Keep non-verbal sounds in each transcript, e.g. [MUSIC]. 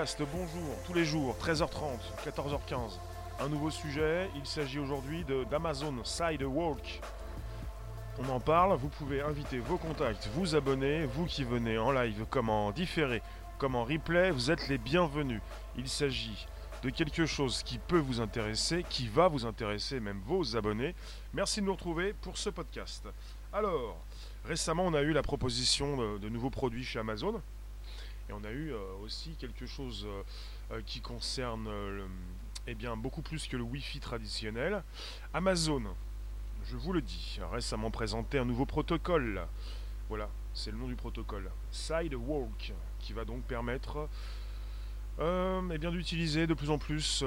bonjour, tous les jours, 13h30, 14h15. Un nouveau sujet, il s'agit aujourd'hui d'Amazon Sidewalk. On en parle, vous pouvez inviter vos contacts, vous abonner, vous qui venez en live, comme en différé, comme en replay, vous êtes les bienvenus. Il s'agit de quelque chose qui peut vous intéresser, qui va vous intéresser, même vos abonnés. Merci de nous retrouver pour ce podcast. Alors, récemment, on a eu la proposition de nouveaux produits chez Amazon. Et on a eu euh, aussi quelque chose euh, euh, qui concerne eh bien, beaucoup plus que le Wi-Fi traditionnel. Amazon, je vous le dis, a récemment présenté un nouveau protocole. Voilà, c'est le nom du protocole. Sidewalk, qui va donc permettre eh bien, d'utiliser de plus en plus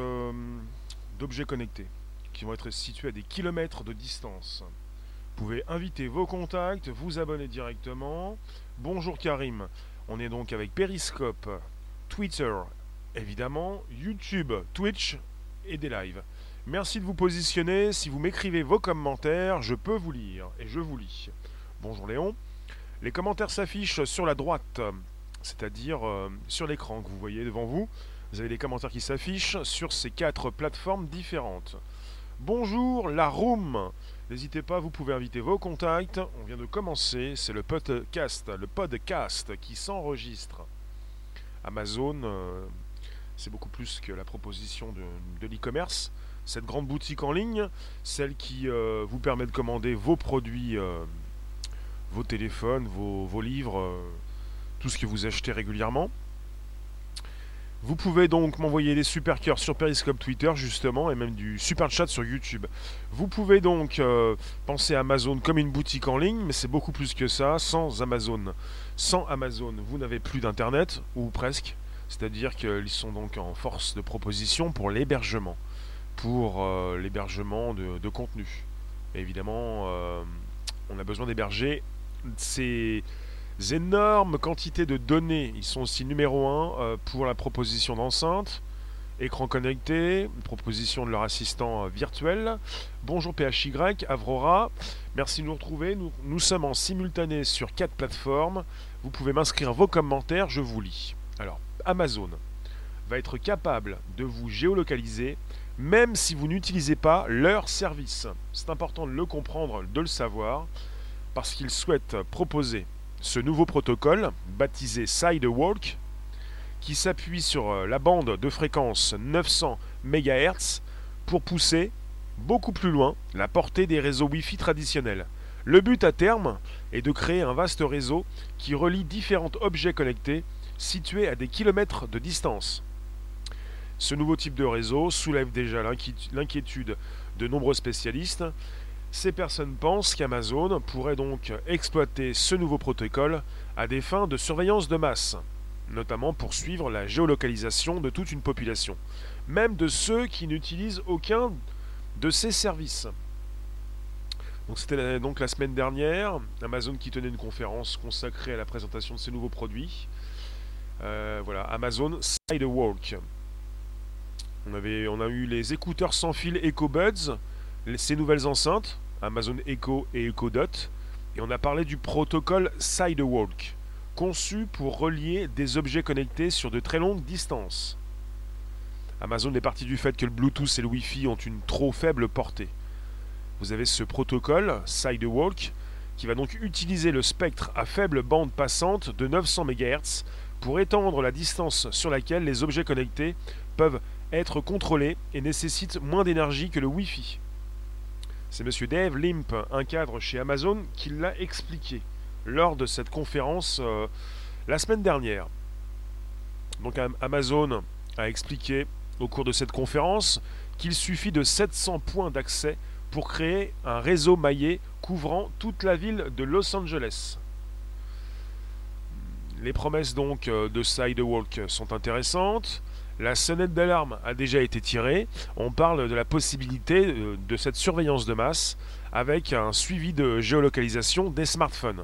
d'objets connectés qui vont être situés à des kilomètres de distance. Vous pouvez inviter vos contacts, vous abonner directement. Bonjour Karim, on est donc avec Periscope, Twitter, évidemment, YouTube, Twitch et des lives. Merci de vous positionner. Si vous m'écrivez vos commentaires, je peux vous lire et je vous lis. Bonjour Léon. Les commentaires s'affichent sur la droite, c'est-à-dire euh, sur l'écran que vous voyez devant vous. Vous avez les commentaires qui s'affichent sur ces quatre plateformes différentes. Bonjour la room. N'hésitez pas, vous pouvez inviter vos contacts. On vient de commencer, c'est le podcast, le podcast qui s'enregistre. Amazon, euh, c'est beaucoup plus que la proposition de, l'e-commerce. Cette grande boutique en ligne, celle qui euh, vous permet de commander vos produits, euh, vos téléphones, vos, livres, tout ce que vous achetez régulièrement. Vous pouvez donc m'envoyer des super cœurs sur Periscope Twitter justement et même du super chat sur YouTube. Vous pouvez donc euh, penser à Amazon comme une boutique en ligne, mais c'est beaucoup plus que ça. Sans Amazon, sans Amazon, vous n'avez plus d'internet ou presque. C'est-à-dire qu'ils sont donc en force de proposition pour l'hébergement, pour euh, l'hébergement de, contenu. Évidemment, euh, on a besoin d'héberger ces énormes quantités de données. Ils sont aussi numéro un euh, pour la proposition d'enceinte, écran connecté, proposition de leur assistant euh, virtuel. Bonjour PHY, Avrora, merci de nous retrouver. Nous, nous sommes en simultané sur quatre plateformes. Vous pouvez m'inscrire vos commentaires, je vous lis. Alors, Amazon va être capable de vous géolocaliser même si vous n'utilisez pas leur service. C'est important de le comprendre, de le savoir, parce qu'ils souhaitent proposer ce nouveau protocole baptisé Sidewalk qui s'appuie sur euh, la bande de fréquence 900 MHz pour pousser beaucoup plus loin la portée des réseaux Wi-Fi traditionnels. Le but à terme est de créer un vaste réseau qui relie différents objets connectés situés à des kilomètres de distance. Ce nouveau type de réseau soulève déjà l'inquiétu- l'inquiétude de nombreux spécialistes ces personnes pensent qu'Amazon pourrait donc exploiter ce nouveau protocole à des fins de surveillance de masse, notamment pour suivre la géolocalisation de toute une population, même de ceux qui n'utilisent aucun de ces services. C'était donc la semaine dernière, Amazon qui tenait une conférence consacrée à la présentation de ces nouveaux produits. Euh, voilà, Amazon Sidewalk. On, avait, on a eu les écouteurs sans fil EcoBuds, ces nouvelles enceintes, Amazon Echo et Echo Dot, et on a parlé du protocole Sidewalk, conçu pour relier des objets connectés sur de très longues distances. Amazon est parti du fait que le Bluetooth et le Wi-Fi ont une trop faible portée. Vous avez ce protocole Sidewalk qui va donc utiliser le spectre à faible bande passante de 900 MHz pour étendre la distance sur laquelle les objets connectés peuvent être contrôlés et nécessitent moins d'énergie que le Wi-Fi. C'est M. Dave Limp, un cadre chez Amazon, qui l'a expliqué lors de cette conférence euh, la semaine dernière. Donc Am- Amazon a expliqué au cours de cette conférence qu'il suffit de 700 points d'accès pour créer un réseau maillé couvrant toute la ville de Los Angeles. Les promesses donc euh, de Sidewalk sont intéressantes. La sonnette d'alarme a déjà été tirée. On parle de la possibilité euh, de cette surveillance de masse avec un suivi de géolocalisation des smartphones.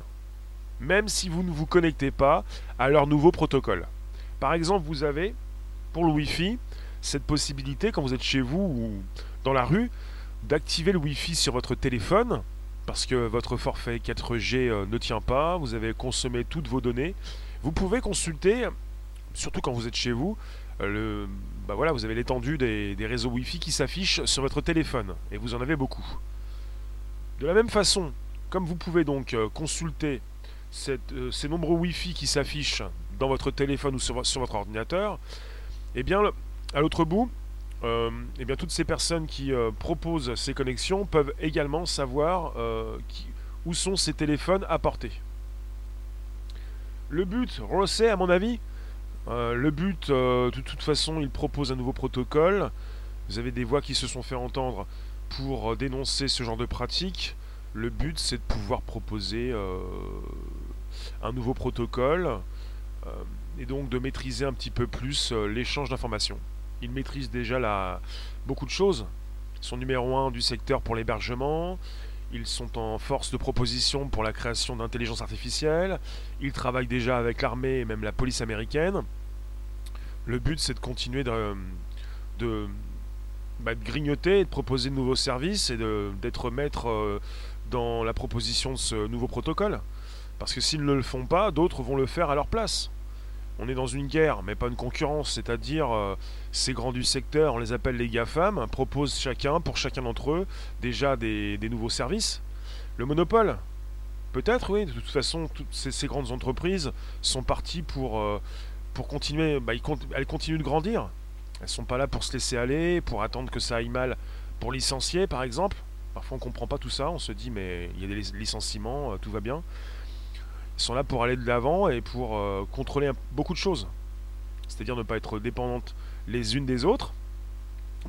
Même si vous ne vous connectez pas à leur nouveau protocole. Par exemple, vous avez, pour le Wi-Fi, cette possibilité, quand vous êtes chez vous ou dans la rue, d'activer le Wi-Fi sur votre téléphone parce que votre forfait 4G euh, ne tient pas, vous avez consommé toutes vos données. Vous pouvez consulter surtout quand vous êtes chez vous, bah voilà, vous avez l'étendue des, réseaux Wi-Fi qui s'affichent sur votre téléphone, et vous en avez beaucoup. De la même façon, comme vous pouvez donc consulter ces nombreux Wi-Fi qui s'affichent dans votre téléphone ou sur, votre ordinateur, eh bien, à l'autre bout, euh, eh bien, toutes ces personnes qui euh, proposent ces connexions peuvent également savoir euh, où sont ces téléphones à porter. Le but, Rosset, à mon avis, le but, de toute façon, il propose un nouveau protocole. Vous avez des voix qui se sont fait entendre pour dénoncer ce genre de pratique. Le but, c'est de pouvoir proposer un nouveau protocole et donc de maîtriser un petit peu plus l'échange d'informations. Il maîtrise déjà beaucoup de choses. Ils sont numéro un du secteur pour l'hébergement. Ils sont en force de proposition pour la création d'intelligence artificielle. Ils travaillent déjà avec l'armée et même la police américaine. Le but, c'est de continuer de, bah, de, grignoter, de proposer de nouveaux services et d'être maître euh, dans la proposition de ce nouveau protocole. Parce que s'ils ne le font pas, d'autres vont le faire à leur place on est dans une guerre, mais pas une concurrence, c'est-à-dire euh, ces grands du secteur, on les appelle les GAFAM, proposent chacun, pour chacun d'entre eux, déjà des, nouveaux services. Le monopole Peut-être, oui, de toute façon, toutes ces, grandes entreprises sont parties pour, euh, pour continuer, bah, elles continuent de grandir. Elles sont pas là pour se laisser aller, pour attendre que ça aille mal, pour licencier par exemple. Parfois on comprend pas tout ça, on se dit mais il y a des licenciements, euh, tout va bien sont là pour aller de l'avant et pour euh, contrôler beaucoup de choses. C'est-à-dire ne pas être dépendantes les unes des autres.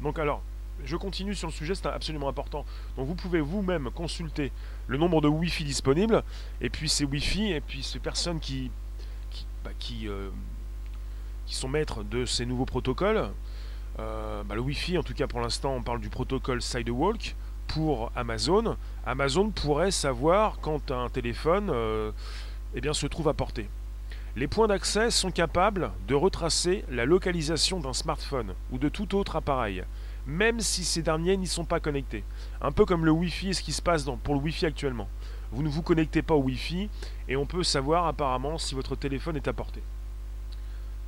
Donc alors, je continue sur le sujet, c'est absolument important. Donc vous pouvez vous-même consulter le nombre de Wi-Fi disponibles, et puis ces Wi-Fi, et puis ces personnes qui, qui, bah, euh, sont maîtres de ces nouveaux protocoles. Euh, bah, le Wi-Fi, en tout cas pour l'instant, on parle du protocole Sidewalk pour Amazon. Amazon pourrait savoir quand un téléphone eh bien, se trouve à portée. Les points d'accès sont capables de retracer la localisation d'un smartphone ou de tout autre appareil, même si ces derniers n'y sont pas connectés. Un peu comme le Wi-Fi et ce qui se passe pour le Wi-Fi actuellement. Vous ne vous connectez pas au Wi-Fi et on peut savoir apparemment si votre téléphone est à portée.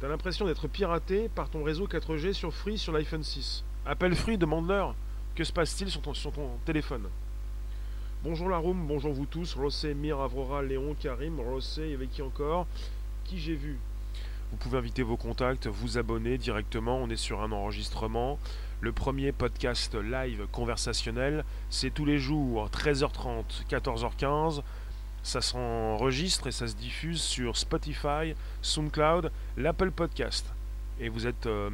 T'as l'impression d'être piraté par ton réseau 4G sur Free sur l'iPhone 6. Appelle Free, demande-leur que se passe-t-il sur ton téléphone? Bonjour la room, bonjour vous tous, Rossé, Mir, Avrora, Léon, Karim, Rossé, avec qui encore? Qui j'ai vu? Vous pouvez inviter vos contacts, vous abonner directement, on est sur un enregistrement. Le premier podcast live conversationnel, c'est tous les jours, 13h30, 14h15. Ça s'enregistre et ça se diffuse sur Spotify, SoundCloud, l'Apple Podcast. Et vous êtes euh,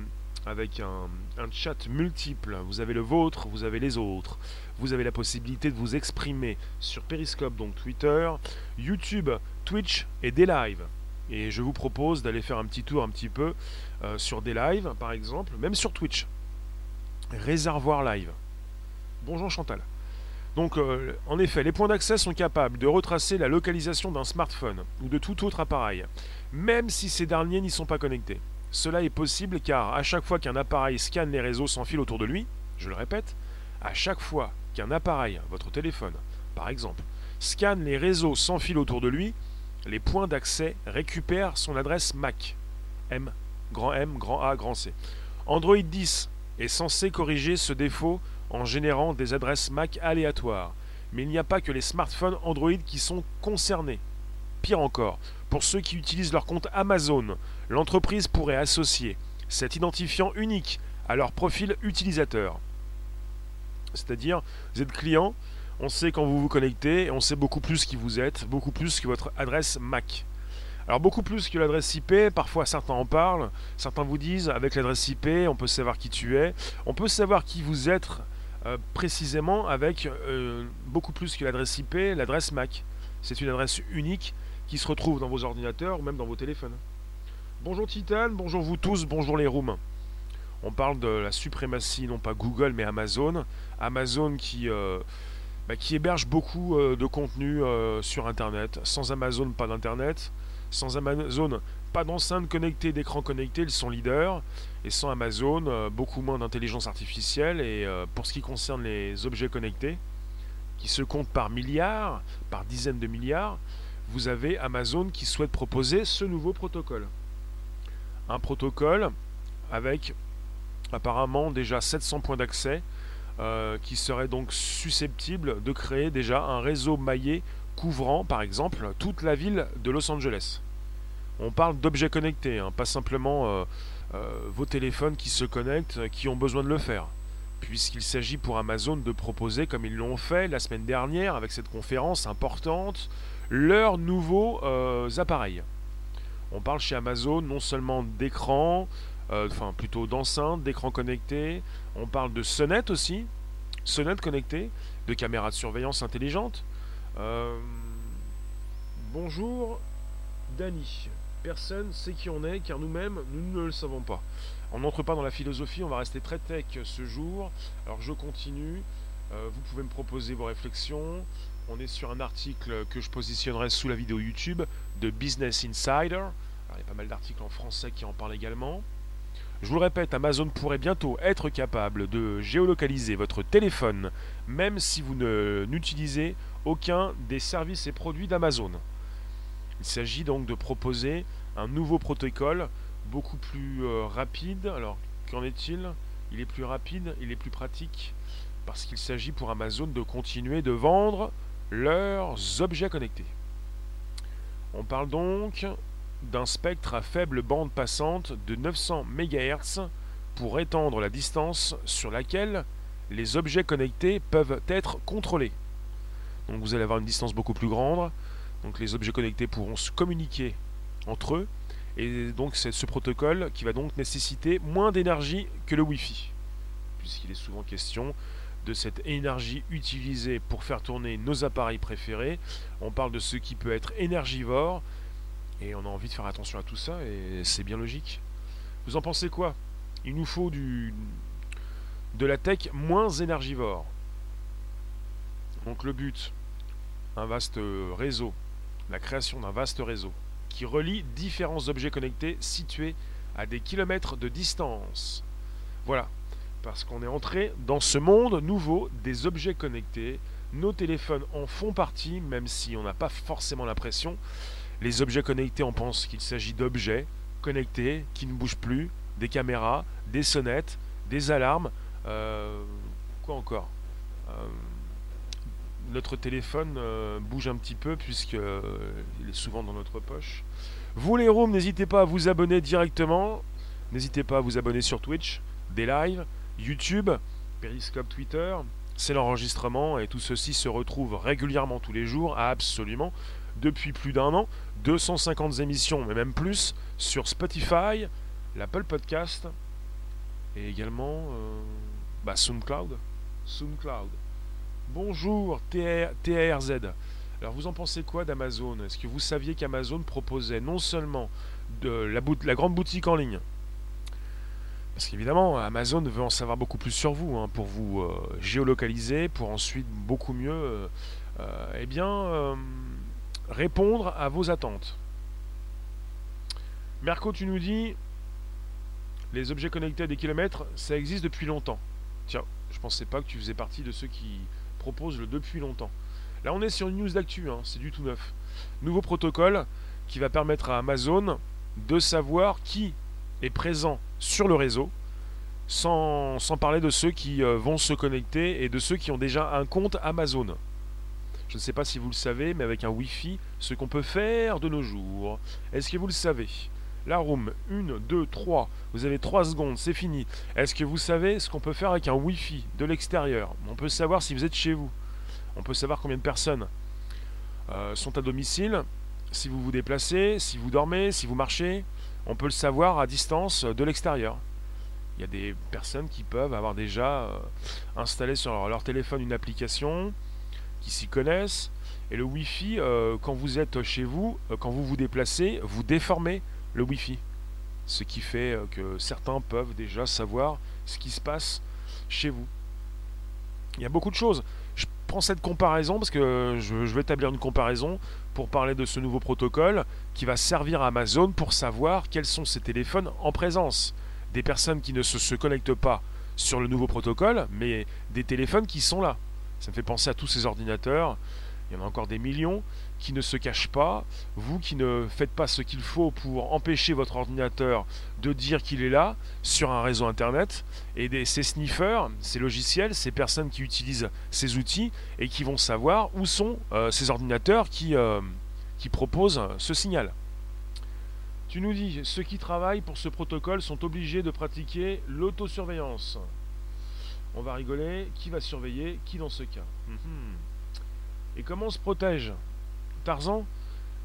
avec un, chat multiple, vous avez le vôtre, vous avez les autres vous avez la possibilité de vous exprimer sur Periscope, donc Twitter, YouTube, Twitch et des lives. Et je vous propose d'aller faire un petit tour un petit peu euh, sur des lives, par exemple, même sur Twitch. Réservoir live. Bonjour Chantal. Donc, euh, en effet, les points d'accès sont capables de retracer la localisation d'un smartphone ou de tout autre appareil, même si ces derniers n'y sont pas connectés. Cela est possible car à chaque fois qu'un appareil scanne les réseaux sans fil autour de lui, je le répète, à chaque fois qu'un appareil, votre téléphone par exemple, scanne les réseaux sans fil autour de lui, les points d'accès récupèrent son adresse MAC. M, grand M, grand A, grand C. Android 10 est censé corriger ce défaut en générant des adresses MAC aléatoires. Mais il n'y a pas que les smartphones Android qui sont concernés. Pire encore, pour ceux qui utilisent leur compte Amazon, l'entreprise pourrait associer cet identifiant unique à leur profil utilisateur. C'est-à-dire, vous êtes client, on sait quand vous vous connectez, on sait beaucoup plus qui vous êtes, beaucoup plus que votre adresse MAC. Alors beaucoup plus que l'adresse IP, parfois certains en parlent, certains vous disent avec l'adresse IP on peut savoir qui tu es, on peut savoir qui vous êtes euh, précisément avec euh, beaucoup plus que l'adresse IP, l'adresse MAC. C'est une adresse unique qui se retrouve dans vos ordinateurs ou même dans vos téléphones. Bonjour Titan, bonjour vous tous, bonjour les rooms. On parle de la suprématie, non pas Google, mais Amazon. Amazon qui, euh, bah, qui héberge beaucoup de contenu sur Internet. Sans Amazon, pas d'Internet. Sans Amazon, pas d'enceinte connectée, d'écran connecté, ils sont leaders. Et sans Amazon, beaucoup moins d'intelligence artificielle. Et pour ce qui concerne les objets connectés, qui se comptent par milliards, par dizaines de milliards, vous avez Amazon qui souhaite proposer ce nouveau protocole un protocole avec apparemment déjà 700 points d'accès euh, qui seraient donc susceptibles de créer déjà un réseau maillé couvrant par exemple toute la ville de Los Angeles. On parle d'objets connectés, hein, pas simplement euh, euh, vos téléphones qui se connectent, qui ont besoin de le faire. Puisqu'il s'agit pour Amazon de proposer, comme ils l'ont fait la semaine dernière avec cette conférence importante, leurs nouveaux appareils. On parle chez Amazon non seulement d'écran, euh, enfin plutôt d'enceintes, d'écrans connectés, on parle de sonnettes aussi, sonnettes connectées, de caméras de surveillance intelligentes. Euh, bonjour, Dani. Personne sait qui on est car nous-mêmes, nous ne le savons pas. On n'entre pas dans la philosophie, on va rester très tech ce jour. Alors je continue. Euh, vous pouvez me proposer vos réflexions. On est sur un article que je positionnerai sous la vidéo YouTube de Business Insider. il y a pas mal d'articles en français qui en parlent également. Je vous le répète, Amazon pourrait bientôt être capable de géolocaliser votre téléphone, même si vous n'utilisez aucun des services et produits d'Amazon. Il s'agit donc de proposer un nouveau protocole beaucoup plus euh, rapide. Alors, qu'en est-il? Il est plus rapide, il est plus pratique, parce qu'il s'agit pour Amazon de continuer de vendre leurs objets connectés. On parle donc d'un spectre à faible bande passante de 900 MHz pour étendre la distance sur laquelle les objets connectés peuvent être contrôlés. Donc vous allez avoir une distance beaucoup plus grande, donc les objets connectés pourront se communiquer entre eux, et donc c'est ce protocole qui va donc nécessiter moins d'énergie que le Wi-Fi, puisqu'il est souvent question de cette énergie utilisée pour faire tourner nos appareils préférés. On parle de ce qui peut être énergivore et on a envie de faire attention à tout ça et c'est bien logique. Vous en pensez quoi? Il nous faut du de la tech moins énergivore. Donc le but, un vaste réseau, la création d'un vaste réseau qui relie différents objets connectés situés à des kilomètres de distance. Voilà, parce qu'on est entré dans ce monde nouveau des objets connectés. Nos téléphones en font partie, même si on n'a pas forcément l'impression. Les objets connectés, on pense qu'il s'agit d'objets connectés qui ne bougent plus, des caméras, des sonnettes, des alarmes. Euh, quoi encore euh, Notre téléphone euh, bouge un petit peu puisqu'il est souvent dans notre poche. Vous les rooms, n'hésitez pas à vous abonner directement. N'hésitez pas à vous abonner sur Twitch, des lives. YouTube, Periscope Twitter, c'est l'enregistrement et tout ceci se retrouve régulièrement tous les jours, absolument, depuis plus d'un an, 250 émissions, mais même plus, sur Spotify, l'Apple Podcast et également euh, bah, SoundCloud. SoundCloud. Bonjour TARZ. Alors vous en pensez quoi d'Amazon? Est-ce que vous saviez qu'Amazon proposait non seulement la, grande boutique en ligne, parce qu'évidemment, Amazon veut en savoir beaucoup plus sur vous, hein, pour vous euh, géolocaliser, pour ensuite beaucoup mieux euh, euh, eh répondre à vos attentes. Merco, tu nous dis, les objets connectés à des kilomètres, ça existe depuis longtemps. Tiens, je pensais pas que tu faisais partie de ceux qui proposent le depuis longtemps. Là, on est sur une news d'actu, hein, c'est du tout neuf. Nouveau protocole qui va permettre à Amazon de savoir qui est présent sur le réseau, sans, parler de ceux qui euh, vont se connecter et de ceux qui ont déjà un compte Amazon. Je ne sais pas si vous le savez, mais avec un Wi-Fi, ce qu'on peut faire de nos jours. Est-ce que vous le savez? La room, 1, 2, 3. Vous avez 3 secondes, c'est fini. Est-ce que vous savez ce qu'on peut faire avec un Wi-Fi de l'extérieur? On peut savoir si vous êtes chez vous. On peut savoir combien de personnes euh, sont à domicile, si vous vous déplacez, si vous dormez, si vous marchez on peut le savoir à distance de l'extérieur. Il y a des personnes qui peuvent avoir déjà euh, installé sur leur, téléphone une application, qui s'y connaissent. Et le Wi-Fi, euh, quand vous êtes chez vous, euh, quand vous vous déplacez, vous déformez le Wi-Fi. Ce qui fait que certains peuvent déjà savoir ce qui se passe chez vous. Il y a beaucoup de choses. Je prends cette comparaison parce que je, je vais établir une comparaison pour parler de ce nouveau protocole qui va servir à Amazon pour savoir quels sont ces téléphones en présence. Des personnes qui ne se, connectent pas sur le nouveau protocole, mais des téléphones qui sont là. Ça me fait penser à tous ces ordinateurs il y en a encore des millions qui ne se cachent pas, vous qui ne faites pas ce qu'il faut pour empêcher votre ordinateur de dire qu'il est là sur un réseau internet, et ces sniffers, ces logiciels, ces personnes qui utilisent ces outils et qui vont savoir où sont euh, ces ordinateurs qui, euh, qui proposent ce signal. Tu nous dis, ceux qui travaillent pour ce protocole sont obligés de pratiquer l'autosurveillance. On va rigoler, qui va surveiller qui dans ce cas? Mhm. Et comment on se protège? Tarzan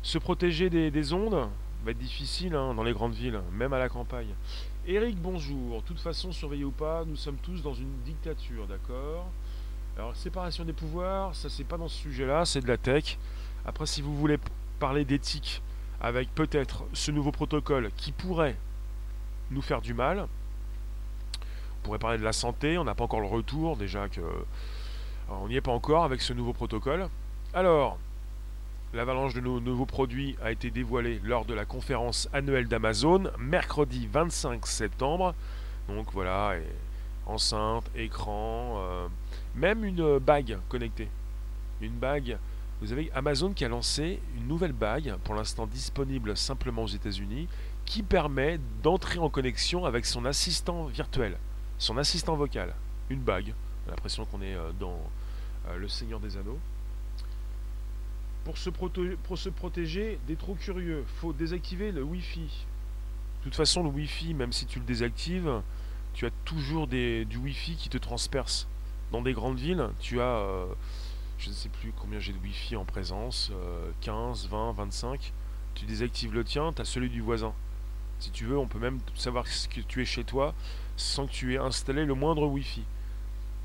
Se protéger des, ondes va être difficile hein, dans les grandes villes, même à la campagne. Eric, bonjour. De toute façon, surveillé ou pas, nous sommes tous dans une dictature, d'accord? Alors, séparation des pouvoirs, ça c'est pas dans ce sujet-là, c'est de la tech. Après, si vous voulez parler d'éthique avec peut-être ce nouveau protocole qui pourrait nous faire du mal, on pourrait parler de la santé, on n'a pas encore le retour, déjà que on n'y est pas encore avec ce nouveau protocole. Alors, l'avalanche de nos nouveaux produits a été dévoilée lors de la conférence annuelle d'Amazon, mercredi 25 septembre. Donc voilà, enceinte, écran, euh, même une bague connectée. Une bague. Vous avez Amazon qui a lancé une nouvelle bague, pour l'instant disponible simplement aux États-Unis, qui permet d'entrer en connexion avec son assistant virtuel, son assistant vocal. Une bague. On a l'impression qu'on est euh, dans euh, le Seigneur des Anneaux. Pour se, protéger des trop curieux, faut désactiver le Wi-Fi. De toute façon, le Wi-Fi, même si tu le désactives, tu as toujours du Wi-Fi qui te transperce. Dans des grandes villes, tu as, euh, je ne sais plus combien j'ai de Wi-Fi en présence, 15, 20, 25. Tu désactives le tien, tu as celui du voisin. Si tu veux, on peut même savoir que tu es chez toi sans que tu aies installé le moindre Wi-Fi.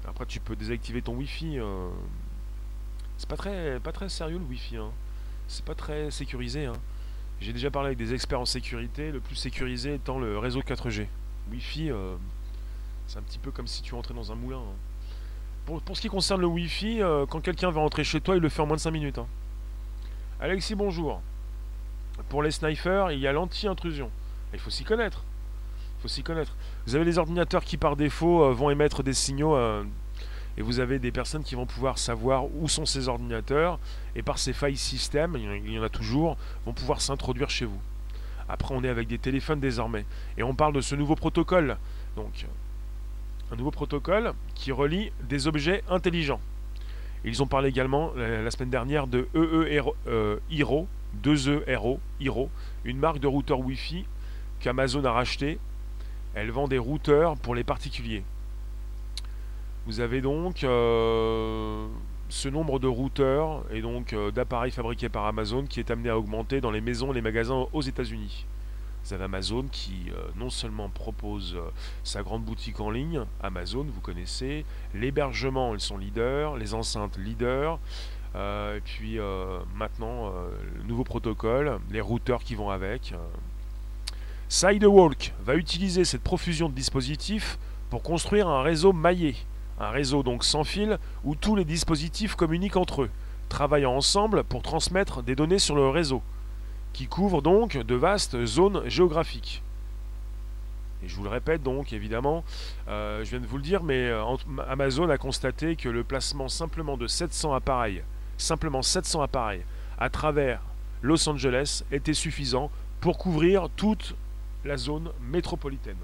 Après, tu peux désactiver ton Wi-Fi. Euh, c'est pas très, pas très sérieux le Wi-Fi. Hein. C'est pas très sécurisé. Hein. J'ai déjà parlé avec des experts en sécurité. Le plus sécurisé étant le réseau 4G. Wi-Fi, euh, c'est un petit peu comme si tu rentrais dans un moulin. Hein. Pour, ce qui concerne le Wi-Fi, euh, quand quelqu'un va rentrer chez toi, il le fait en moins de 5 minutes. Alexis, bonjour. Pour les snipers, il y a l'anti-intrusion. Il faut s'y connaître faut s'y connaître. Vous avez les ordinateurs qui par défaut euh, vont émettre des signaux et vous avez des personnes qui vont pouvoir savoir où sont ces ordinateurs et par ces failles système, il y en a toujours, vont pouvoir s'introduire chez vous. Après, on est avec des téléphones désormais et on parle de ce nouveau protocole. Donc, un nouveau protocole qui relie des objets intelligents. Ils ont parlé également la, semaine dernière de EE euh, Hero, 2E Hero, Hero, une marque de routeur Wi-Fi qu'Amazon a racheté elle vend des routeurs pour les particuliers. Vous avez donc euh, ce nombre de routeurs et donc euh, d'appareils fabriqués par Amazon qui est amené à augmenter dans les maisons les magasins aux États-Unis. Vous avez Amazon qui euh, non seulement propose sa grande boutique en ligne, Amazon, vous connaissez, l'hébergement, ils sont leaders, les enceintes leaders, et puis maintenant le nouveau protocole, les routeurs qui vont avec. Sidewalk va utiliser cette profusion de dispositifs pour construire un réseau maillé, un réseau donc sans fil où tous les dispositifs communiquent entre eux, travaillant ensemble pour transmettre des données sur le réseau, qui couvre donc de vastes zones géographiques. Et je vous le répète donc, évidemment, euh, je viens de vous le dire, mais euh, Amazon a constaté que le placement simplement de 700 appareils, simplement 700 appareils, à travers Los Angeles était suffisant pour couvrir toute la zone métropolitaine.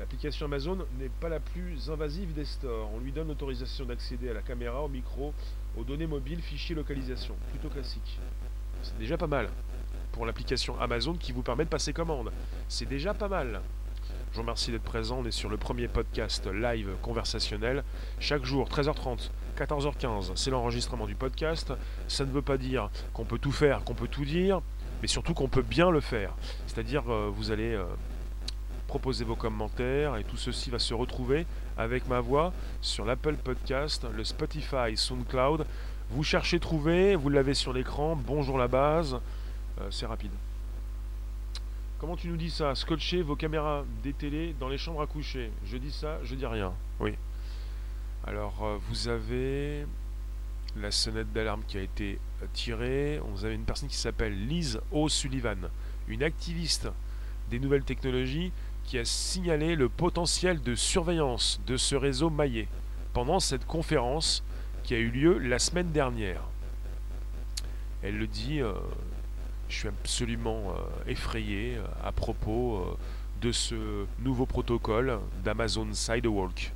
L'application Amazon n'est pas la plus invasive des stores. On lui donne l'autorisation d'accéder à la caméra, au micro, aux données mobiles, fichiers, localisation. Plutôt classique. C'est déjà pas mal. Pour l'application Amazon qui vous permet de passer commande. C'est déjà pas mal. Je vous remercie d'être présent. On est sur le premier podcast live conversationnel. Chaque jour, 13h30, 14h15, c'est l'enregistrement du podcast. Ça ne veut pas dire qu'on peut tout faire, qu'on peut tout dire mais surtout qu'on peut bien le faire. C'est-à-dire, euh, vous allez euh, proposer vos commentaires et tout ceci va se retrouver avec ma voix sur l'Apple Podcast, le Spotify, SoundCloud. Vous cherchez trouver, vous l'avez sur l'écran. Bonjour la base, euh, c'est rapide. Comment tu nous dis ça? Scotcher vos caméras des télés dans les chambres à coucher. Je dis ça, je dis rien. Oui. Alors, vous avez la sonnette d'alarme qui a été euh, tirée. On avait une personne qui s'appelle Liz O'Sullivan, une activiste des nouvelles technologies qui a signalé le potentiel de surveillance de ce réseau maillé pendant cette conférence qui a eu lieu la semaine dernière. Elle le dit, euh, je suis absolument euh, effrayé à propos de ce nouveau protocole d'Amazon Sidewalk.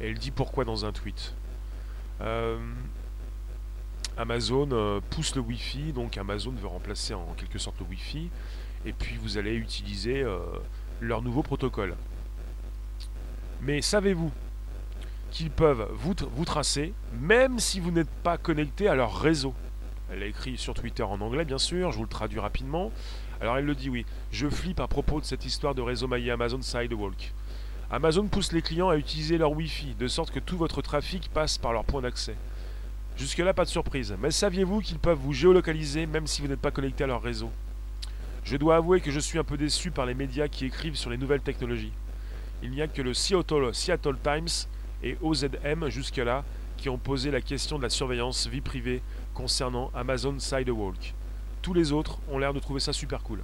Elle dit pourquoi dans un tweet. Amazon pousse le Wi-Fi, donc Amazon veut remplacer en quelque sorte le Wi-Fi, et puis vous allez utiliser leur nouveau protocole. Mais savez-vous qu'ils peuvent vous, vous tracer, même si vous n'êtes pas connecté à leur réseau? Elle a écrit sur Twitter en anglais, bien sûr, je vous le traduis rapidement. Alors elle le dit, oui, je flippe à propos de cette histoire de réseau maillé Amazon Sidewalk. Amazon pousse les clients à utiliser leur Wi-Fi, de sorte que tout votre trafic passe par leur point d'accès. Jusque-là, pas de surprise. Mais saviez-vous qu'ils peuvent vous géolocaliser même si vous n'êtes pas connecté à leur réseau? Je dois avouer que je suis un peu déçu par les médias qui écrivent sur les nouvelles technologies. Il n'y a que le Seattle, Times et OZM jusque-là qui ont posé la question de la surveillance vie privée concernant Amazon Sidewalk. Tous les autres ont l'air de trouver ça super cool.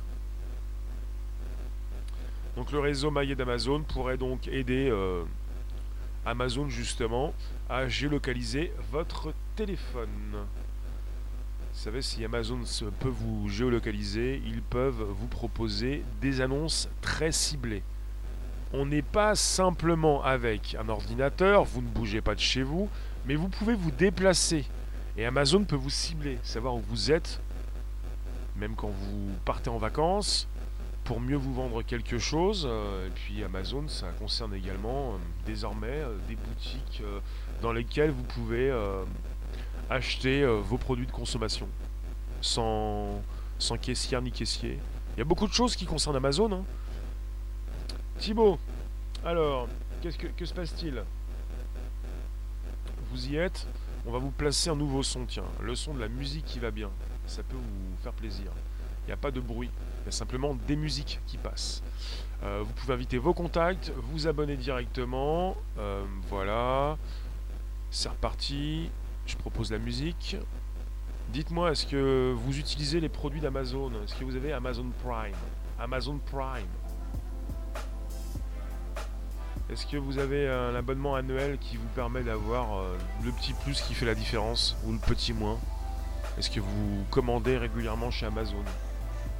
Donc le réseau maillé d'Amazon pourrait donc aider euh, Amazon justement à géolocaliser votre téléphone. Savez, si Amazon peut vous géolocaliser, ils peuvent vous proposer des annonces très ciblées on n'est pas simplement avec un ordinateur, vous ne bougez pas de chez vous, mais vous pouvez vous déplacer. Et Amazon peut vous cibler, savoir où vous êtes, même quand vous partez en vacances, pour mieux vous vendre quelque chose. Euh, et puis Amazon, ça concerne également euh, désormais euh, des boutiques dans lesquelles vous pouvez acheter vos produits de consommation sans, sans caissière ni caissier. Il y a beaucoup de choses qui concernent Amazon. Hein. Thibaut, alors, que, que se passe-t-il? Vous y êtes On va vous placer un nouveau son, tiens. Le son de la musique qui va bien. Ça peut vous faire plaisir. Il n'y a pas de bruit. Il y a simplement des musiques qui passent. Euh, vous pouvez inviter vos contacts, vous abonner directement. Euh, voilà. C'est reparti. Je propose la musique. Dites-moi, est-ce que vous utilisez les produits d'Amazon? Est-ce que vous avez Amazon Prime? Amazon Prime. Est-ce que vous avez un abonnement annuel qui vous permet d'avoir euh, le petit plus qui fait la différence ou le petit moins? Est-ce que vous commandez régulièrement chez Amazon?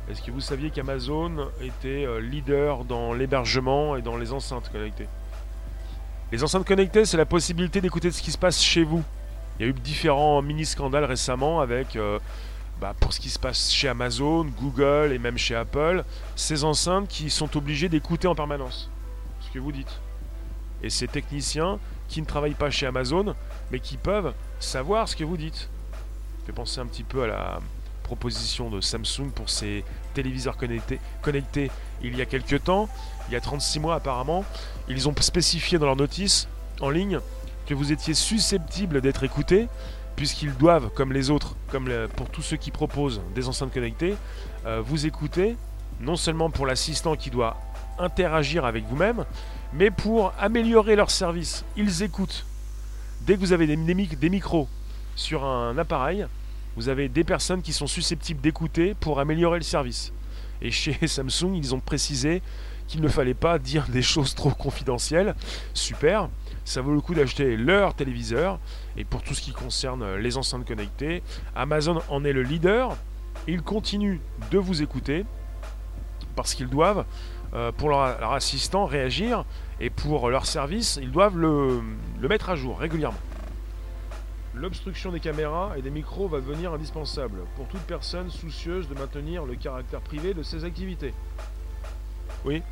Est-ce que vous saviez qu'Amazon était euh, leader dans l'hébergement et dans les enceintes connectées? Les enceintes connectées, c'est la possibilité d'écouter ce qui se passe chez vous. Il y a eu différents mini-scandales récemment avec, euh, bah, pour ce qui se passe chez Amazon, Google et même chez Apple, ces enceintes qui sont obligées d'écouter en permanence ce que vous dites et ces techniciens qui ne travaillent pas chez Amazon, mais qui peuvent savoir ce que vous dites. Ça fait penser un petit peu à la proposition de Samsung pour ses téléviseurs connectés, connectés il y a quelques temps, il y a 36 mois apparemment. Ils ont spécifié dans leur notice en ligne que vous étiez susceptible d'être écouté, puisqu'ils doivent, comme les autres, comme pour tous ceux qui proposent des enceintes connectées, euh, vous écouter, non seulement pour l'assistant qui doit interagir avec vous-même, mais pour améliorer leur service. Ils écoutent. Dès que vous avez des, des, micros sur un appareil, vous avez des personnes qui sont susceptibles d'écouter pour améliorer le service. Et chez [LAUGHS] Samsung, ils ont précisé qu'il ne fallait pas dire des choses trop confidentielles. Super, ça vaut le coup d'acheter leur téléviseur. Et pour tout ce qui concerne les enceintes connectées, Amazon en est le leader. Ils continuent de vous écouter parce qu'ils doivent euh, pour leur, assistant réagir et pour leur service, ils doivent le, mettre à jour régulièrement. L'obstruction des caméras et des micros va devenir indispensable pour toute personne soucieuse de maintenir le caractère privé de ses activités. Oui,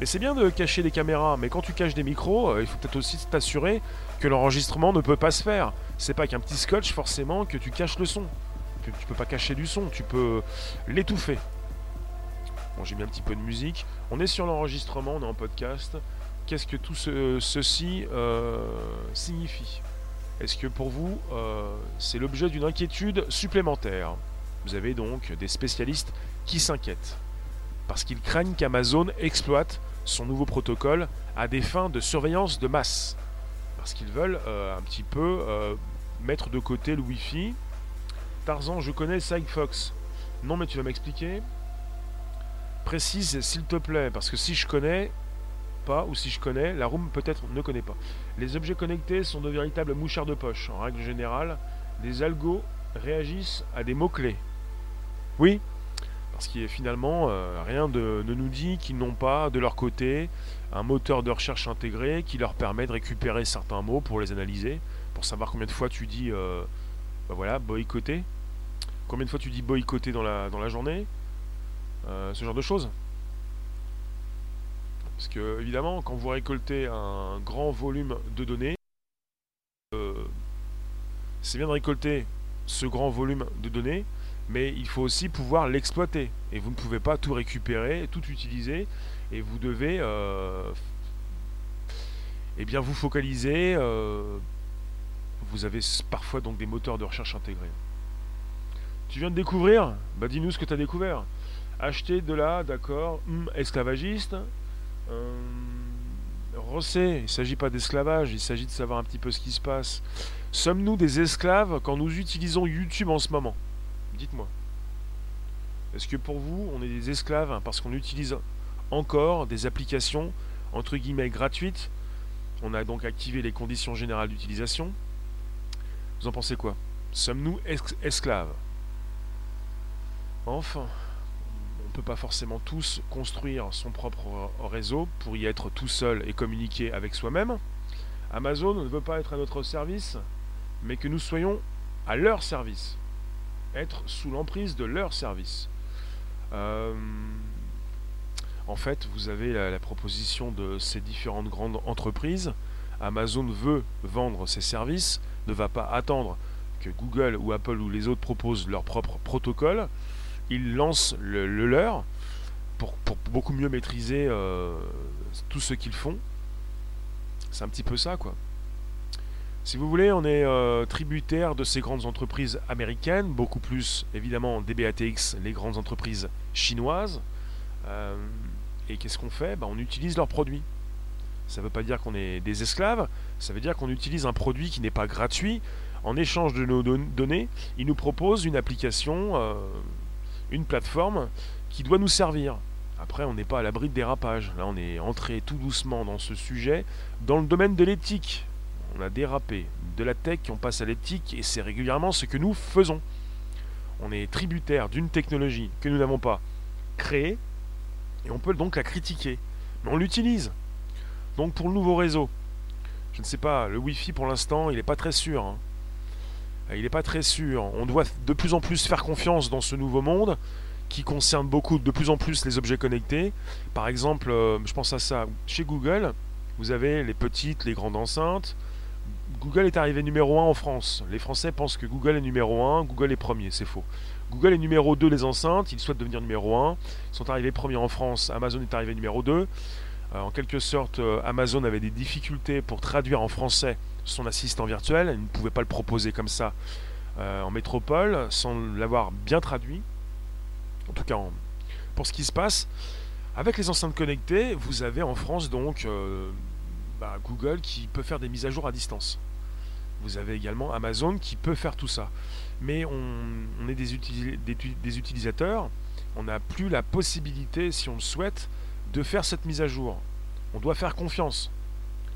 mais c'est bien de cacher des caméras, mais quand tu caches des micros, euh, il faut peut-être aussi t'assurer que l'enregistrement ne peut pas se faire. C'est pas qu'un petit scotch forcément que tu caches le son. Que tu peux pas cacher du son, tu peux l'étouffer. Bon, j'ai mis un petit peu de musique. On est sur l'enregistrement, on est en podcast. Qu'est-ce que tout ceci euh, signifie? Est-ce que pour vous, euh, c'est l'objet d'une inquiétude supplémentaire? Vous avez donc des spécialistes qui s'inquiètent parce qu'ils craignent qu'Amazon exploite son nouveau protocole à des fins de surveillance de masse. Parce qu'ils veulent euh, un petit peu mettre de côté le Wi-Fi. Tarzan, je connais Sigfox. Non, mais tu vas m'expliquer précise s'il te plaît, parce que si je connais pas, ou si je connais, la room peut-être ne connaît pas. Les objets connectés sont de véritables mouchards de poche. En règle générale, des algos réagissent à des mots-clés. Oui, parce qu'il finalement, euh, rien ne nous dit qu'ils n'ont pas de leur côté un moteur de recherche intégré qui leur permet de récupérer certains mots pour les analyser, pour savoir combien de fois tu dis, euh, bah voilà, boycotter, combien de fois tu dis boycotter dans la, dans la journée, euh, ce genre de choses. Parce que évidemment, quand vous récoltez un grand volume de données, c'est bien de récolter ce grand volume de données, mais il faut aussi pouvoir l'exploiter. Et vous ne pouvez pas tout récupérer, tout utiliser, et vous devez euh, eh bien vous focaliser. Euh, vous avez parfois donc des moteurs de recherche intégrés. Tu viens de découvrir? Bah dis-nous ce que tu as découvert. Acheter de la, d'accord, hum, esclavagiste. Euh, il ne s'agit pas d'esclavage, il s'agit de savoir un petit peu ce qui se passe. Sommes-nous des esclaves quand nous utilisons YouTube en ce moment? Dites-moi. Est-ce que pour vous, on est des esclaves parce qu'on utilise encore des applications entre guillemets gratuites? On a donc activé les conditions générales d'utilisation. Vous en pensez quoi? Sommes-nous esclaves? Enfin, on ne peut pas forcément tous construire son propre réseau pour y être tout seul et communiquer avec soi-même. Amazon ne veut pas être à notre service, mais que nous soyons à leur service être sous l'emprise de leur service. Euh, en fait, vous avez la, proposition de ces différentes grandes entreprises. Amazon veut vendre ses services, ne va pas attendre que Google ou Apple ou les autres proposent leur propre protocole. Ils lancent le, leur pour, beaucoup mieux maîtriser euh, tout ce qu'ils font. C'est un petit peu ça, quoi. Si vous voulez, on est euh, tributaire de ces grandes entreprises américaines, beaucoup plus évidemment des BATX, les grandes entreprises chinoises. Euh, et qu'est-ce qu'on fait? Ben, On utilise leurs produits. Ça ne veut pas dire qu'on est des esclaves, ça veut dire qu'on utilise un produit qui n'est pas gratuit. En échange de nos données, ils nous proposent une application, euh, une plateforme qui doit nous servir. Après, on n'est pas à l'abri de dérapage. Là, on est entré tout doucement dans ce sujet, dans le domaine de l'éthique on a dérapé de la tech, on passe à l'éthique, et c'est régulièrement ce que nous faisons. On est tributaire d'une technologie que nous n'avons pas créée, et on peut donc la critiquer. Mais on l'utilise. Donc pour le nouveau réseau, je ne sais pas, le Wi-Fi pour l'instant, il n'est pas très sûr. Hein. Il n'est pas très sûr. On doit de plus en plus faire confiance dans ce nouveau monde qui concerne beaucoup, de plus en plus les objets connectés. Par exemple, euh, je pense à ça, chez Google, vous avez les petites, les grandes enceintes, Google est arrivé numéro 1 en France. Les Français pensent que Google est numéro 1, Google est premier, c'est faux. Google est numéro 2 les enceintes, ils souhaitent devenir numéro 1. Ils sont arrivés premiers en France, Amazon est arrivé numéro 2. Euh, en quelque sorte, euh, Amazon avait des difficultés pour traduire en français son assistant virtuel. Il ne pouvait pas le proposer comme ça euh, en métropole sans l'avoir bien traduit. En tout cas, pour ce qui se passe. Avec les enceintes connectées, vous avez en France donc bah, Google qui peut faire des mises à jour à distance. Vous avez également Amazon qui peut faire tout ça. Mais on, est des, utilisateurs, on n'a plus la possibilité, si on le souhaite, de faire cette mise à jour. On doit faire confiance.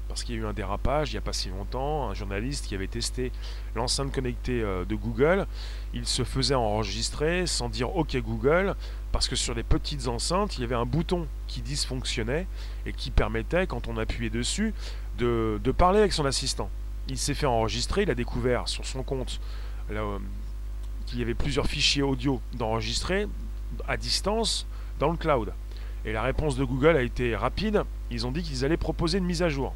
Parce qu'il y a eu un dérapage il n'y a pas si longtemps, un journaliste qui avait testé l'enceinte connectée euh, de Google, il se faisait enregistrer sans dire OK Google, parce que sur les petites enceintes, il y avait un bouton qui dysfonctionnait et qui permettait, quand on appuyait dessus, de, parler avec son assistant. Il s'est fait enregistrer, il a découvert sur son compte euh, qu'il y avait plusieurs fichiers audio d'enregistrer à distance dans le cloud. Et la réponse de Google a été rapide, ils ont dit qu'ils allaient proposer une mise à jour.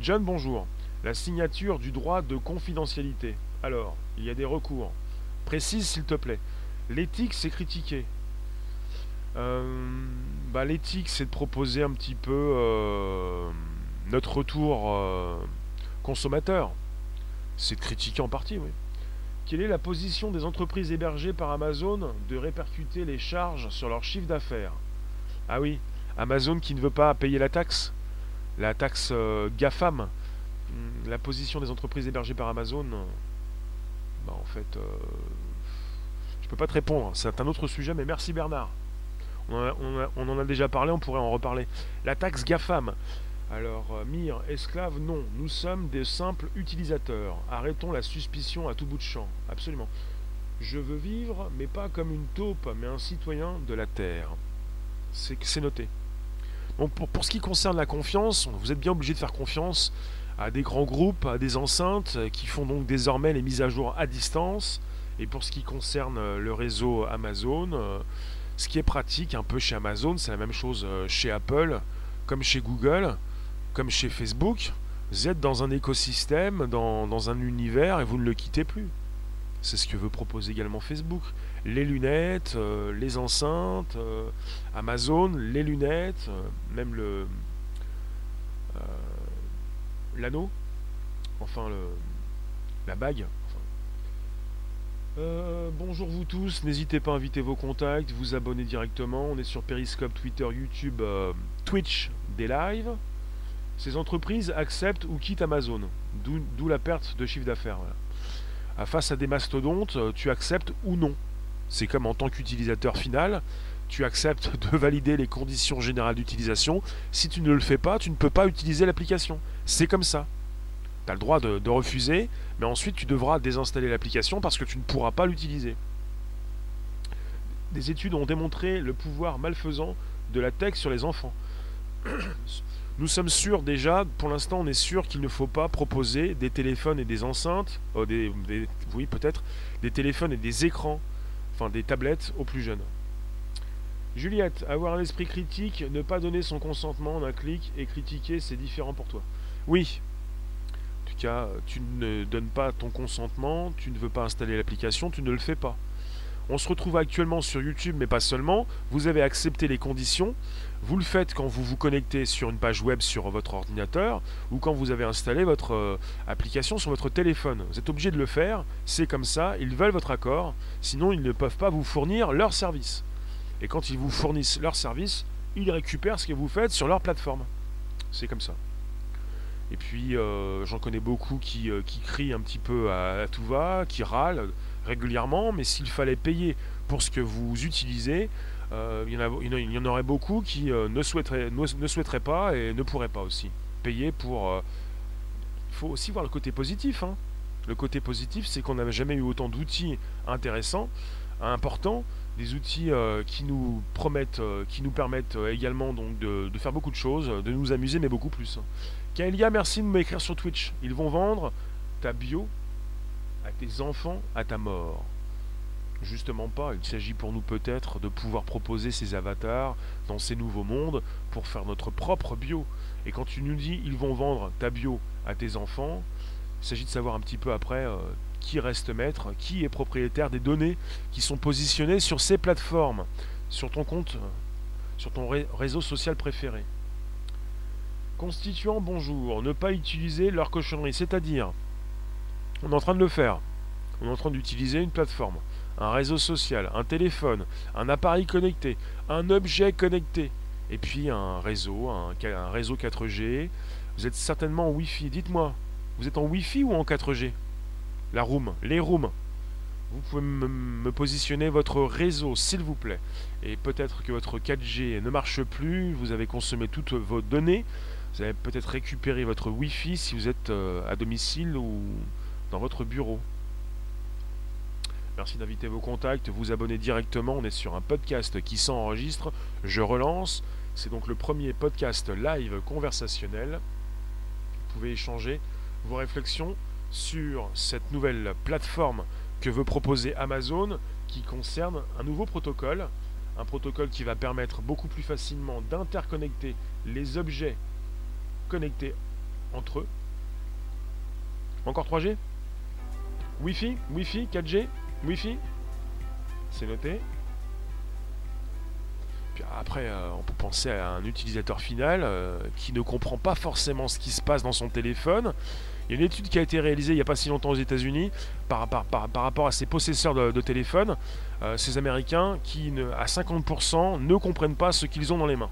John, bonjour. La signature du droit de confidentialité. Alors, il y a des recours. Précise s'il te plaît. L'éthique, c'est critiquer. Euh, bah, L'éthique, c'est de proposer un petit peu euh, notre retour euh, consommateur. C'est de critiquer en partie, oui. Quelle est la position des entreprises hébergées par Amazon de répercuter les charges sur leur chiffre d'affaires? Ah oui, Amazon qui ne veut pas payer la taxe, la taxe GAFAM. Hmm, la position des entreprises hébergées par Amazon, bah, en fait, je peux pas te répondre, c'est un autre sujet, mais merci Bernard. On, en a déjà parlé, on pourrait en reparler. La taxe GAFAM. Alors, euh, Mire, esclave, non. Nous sommes des simples utilisateurs. Arrêtons la suspicion à tout bout de champ. Absolument. Je veux vivre, mais pas comme une taupe, mais un citoyen de la Terre. C'est noté. Donc pour, ce qui concerne la confiance, vous êtes bien obligé de faire confiance à des grands groupes, à des enceintes qui font donc désormais les mises à jour à distance. Et pour ce qui concerne euh, le réseau Amazon, euh, ce qui est pratique un peu chez Amazon, c'est la même chose chez Apple, comme chez Google comme chez Facebook, vous êtes dans un écosystème, dans, un univers et vous ne le quittez plus. C'est ce que veut proposer également Facebook. Les lunettes, euh, les enceintes, euh, Amazon, les lunettes, euh, même le l'anneau, enfin le, la bague. bonjour vous tous, n'hésitez pas à inviter vos contacts, vous abonner directement. On est sur Periscope, Twitter, YouTube, Twitch, des lives ces entreprises acceptent ou quittent Amazon, d'où la perte de chiffre d'affaires. Face à des mastodontes, euh, tu acceptes ou non. C'est comme en tant qu'utilisateur final, tu acceptes [LAUGHS] de valider les conditions générales d'utilisation. Si tu ne le fais pas, tu ne peux pas utiliser l'application. C'est comme ça. Tu as le droit de, de, refuser, mais ensuite tu devras désinstaller l'application parce que tu ne pourras pas l'utiliser. Des études ont démontré le pouvoir malfaisant de la tech sur les enfants. [CLEARS THROAT] Nous sommes sûrs déjà, pour l'instant on est sûr qu'il ne faut pas proposer des téléphones et des enceintes, des, oui peut-être, des téléphones et des écrans, enfin des tablettes aux plus jeunes. Juliette, avoir un esprit critique, ne pas donner son consentement d'un clic et critiquer, c'est différent pour toi. Oui. En tout cas, tu ne donnes pas ton consentement, tu ne veux pas installer l'application, tu ne le fais pas. On se retrouve actuellement sur YouTube, mais pas seulement. Vous avez accepté les conditions. Vous le faites quand vous vous connectez sur une page web sur votre ordinateur ou quand vous avez installé votre euh, application sur votre téléphone. Vous êtes obligé de le faire. C'est comme ça. Ils veulent votre accord. Sinon, ils ne peuvent pas vous fournir leur service. Et quand ils vous fournissent leur service, ils récupèrent ce que vous faites sur leur plateforme. C'est comme ça. Et puis, euh, j'en connais beaucoup qui, euh, qui, crient un petit peu à tout va, qui râlent régulièrement, mais s'il fallait payer pour ce que vous utilisez, euh, il, y en aurait beaucoup qui euh, ne, souhaiteraient, ne, souhaiteraient pas et ne pourraient pas aussi payer pour... Il euh, faut aussi voir le côté positif. Hein. Le côté positif, c'est qu'on n'a jamais eu autant d'outils intéressants, importants, des outils qui nous promettent, qui nous permettent également donc de, faire beaucoup de choses, de nous amuser, mais beaucoup plus. Kaelia, merci de m'écrire sur Twitch. Ils vont vendre ta bio à tes enfants à ta mort. Justement pas, il s'agit pour nous peut-être de pouvoir proposer ces avatars dans ces nouveaux mondes pour faire notre propre bio. Et quand tu nous dis ils vont vendre ta bio à tes enfants, il s'agit de savoir un petit peu après euh, qui reste maître, qui est propriétaire des données qui sont positionnées sur ces plateformes, sur ton compte, euh, sur ton réseau social préféré. Constituant, bonjour, ne pas utiliser leur cochonnerie, c'est-à-dire on est en train de le faire. On est en train d'utiliser une plateforme, un réseau social, un téléphone, un appareil connecté, un objet connecté, et puis un réseau, un, réseau 4G. Vous êtes certainement en Wi-Fi. Dites-moi, vous êtes en Wi-Fi ou en 4G La room, les rooms. Vous pouvez me positionner votre réseau, s'il vous plaît. Et peut-être que votre 4G ne marche plus, vous avez consommé toutes vos données. Vous avez peut-être récupéré votre Wi-Fi si vous êtes euh, à domicile ou dans votre bureau. Merci d'inviter vos contacts, vous abonner directement. On est sur un podcast qui s'enregistre. Je relance. C'est donc le premier podcast live conversationnel. Vous pouvez échanger vos réflexions sur cette nouvelle plateforme que veut proposer Amazon qui concerne un nouveau protocole. Un protocole qui va permettre beaucoup plus facilement d'interconnecter les objets connectés entre eux. Encore 3G Wi-Fi? Wi-Fi? 4G Wi-Fi C'est noté. Puis après, euh, on peut penser à un utilisateur final euh, qui ne comprend pas forcément ce qui se passe dans son téléphone. Il y a une étude qui a été réalisée il n'y a pas si longtemps aux États-Unis par, rapport à ces possesseurs de, téléphone, euh, ces Américains qui, à 50%, ne comprennent pas ce qu'ils ont dans les mains.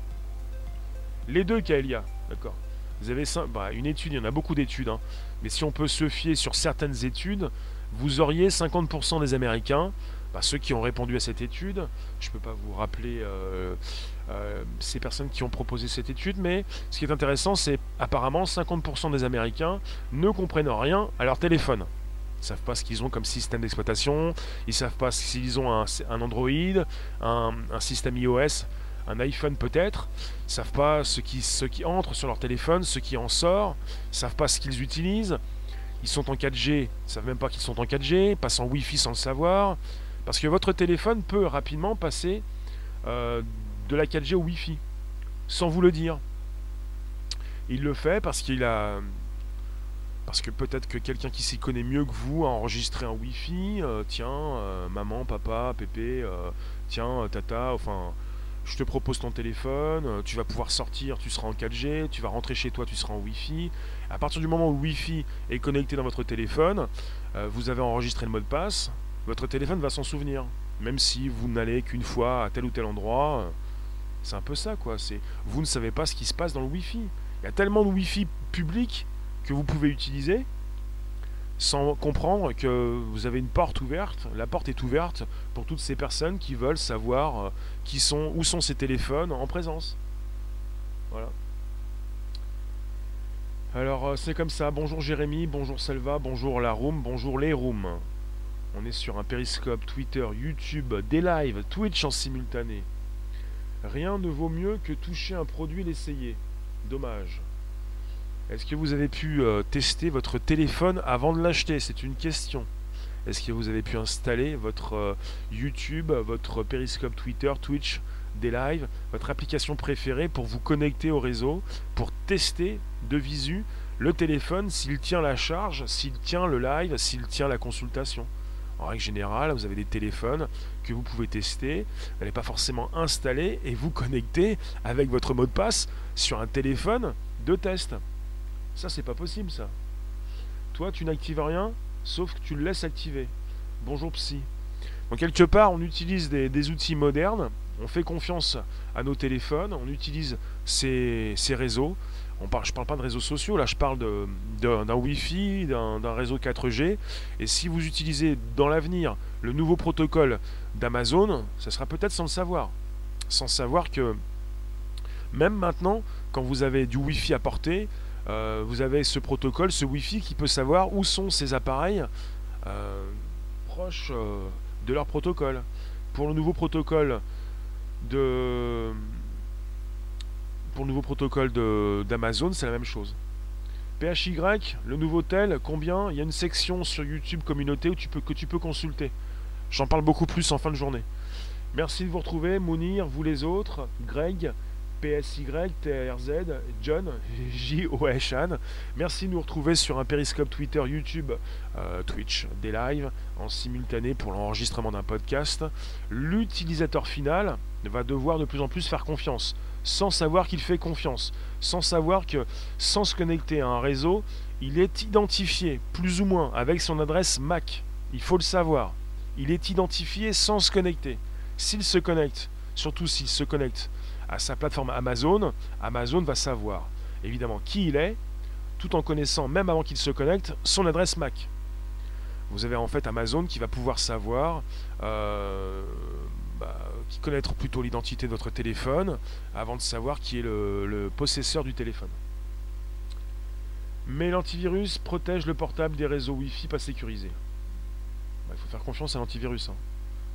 Les deux, Kaelia, d'accord. Vous avez bah, une étude, il y en a beaucoup d'études, hein. mais si on peut se fier sur certaines études, vous auriez 50% des Américains bah, ceux qui ont répondu à cette étude. Je ne peux pas vous rappeler euh, euh, ces personnes qui ont proposé cette étude, mais ce qui est intéressant, c'est apparemment 50% des Américains ne comprennent rien à leur téléphone. Ils savent pas ce qu'ils ont comme système d'exploitation, ils savent pas s'ils ont un, Android, un, système iOS, un iPhone peut-être, ils savent pas ce qui, entre sur leur téléphone, ce qui en sort, ils savent pas ce qu'ils utilisent, ils sont en 4G, ils savent même pas qu'ils sont en 4G, passent en Wi-Fi sans le savoir, parce que votre téléphone peut rapidement passer euh, de la 4G au Wi-Fi, sans vous le dire. Il le fait parce qu'il a. Parce que peut-être que quelqu'un qui s'y connaît mieux que vous a enregistré un Wi-Fi. Euh, tiens, euh, maman, papa, pépé, tiens, tata, enfin, je te propose ton téléphone, tu vas pouvoir sortir, tu seras en 4G, tu vas rentrer chez toi, tu seras en Wi-Fi. À partir du moment où Wi-Fi est connecté dans votre téléphone, vous avez enregistré le mot de passe, votre téléphone va s'en souvenir. Même si vous n'allez qu'une fois à tel ou tel endroit. C'est un peu ça, quoi. C'est Vous ne savez pas ce qui se passe dans le Wi-Fi. Il y a tellement de Wi-Fi public que vous pouvez utiliser sans comprendre que vous avez une porte ouverte. La porte est ouverte pour toutes ces personnes qui veulent savoir euh, qui sont, où sont ces téléphones en présence. Voilà. Alors euh, c'est comme ça. Bonjour Jérémy, bonjour Selva, bonjour la room, bonjour les rooms. On est sur un périscope, Twitter, YouTube, des lives, Twitch en simultané. Rien ne vaut mieux que toucher un produit et l'essayer. Dommage. Est-ce que vous avez pu euh, tester votre téléphone avant de l'acheter? C'est une question. Est-ce que vous avez pu installer votre euh, YouTube, votre périscope Twitter, Twitch, des lives, votre application préférée pour vous connecter au réseau, pour tester de visu le téléphone s'il tient la charge, s'il tient le live, s'il tient la consultation en règle générale, vous avez des téléphones que vous pouvez tester. Vous n'allez pas forcément installer et vous connecter avec votre mot de passe sur un téléphone de test. Ça, c'est pas possible, ça. Toi, tu n'actives rien, sauf que tu le laisses activer. Bonjour psy. Donc quelque part, on utilise des, outils modernes, on fait confiance à nos téléphones, on utilise ces réseaux, je ne parle pas de réseaux sociaux, là je parle d'un Wi-Fi, d'un réseau 4G. Et si vous utilisez dans l'avenir le nouveau protocole d'Amazon, ça sera peut-être sans le savoir. Sans savoir que même maintenant, quand vous avez du Wi-Fi à portée, euh, vous avez ce protocole, ce Wi-Fi qui peut savoir où sont ces appareils euh, proches euh, de leur protocole. Pour le nouveau protocole pour le nouveau protocole d'Amazon, c'est la même chose. PHY, le nouveau tel, combien? Il y a une section sur YouTube communauté où tu peux, que tu peux consulter. J'en parle beaucoup plus en fin de journée. Merci de vous retrouver, Mounir, vous les autres, Greg, PSY, TRZ, John, J O Merci de nous retrouver sur un périscope Twitter, YouTube, euh, Twitch, des lives en simultané pour l'enregistrement d'un podcast. L'utilisateur final va devoir de plus en plus faire confiance sans savoir qu'il fait confiance, sans savoir que sans se connecter à un réseau, il est identifié, plus ou moins, avec son adresse MAC. Il faut le savoir. Il est identifié sans se connecter. S'il se connecte, surtout s'il se connecte à sa plateforme Amazon, Amazon va savoir évidemment qui il est, tout en connaissant, même avant qu'il se connecte, son adresse MAC. Vous avez en fait Amazon qui va pouvoir savoir euh, bah, connaître plutôt l'identité de votre téléphone avant de savoir qui est le, possesseur du téléphone. Mais l'antivirus protège le portable des réseaux Wi-Fi pas sécurisés. Bah, il faut faire confiance à l'antivirus. Hein.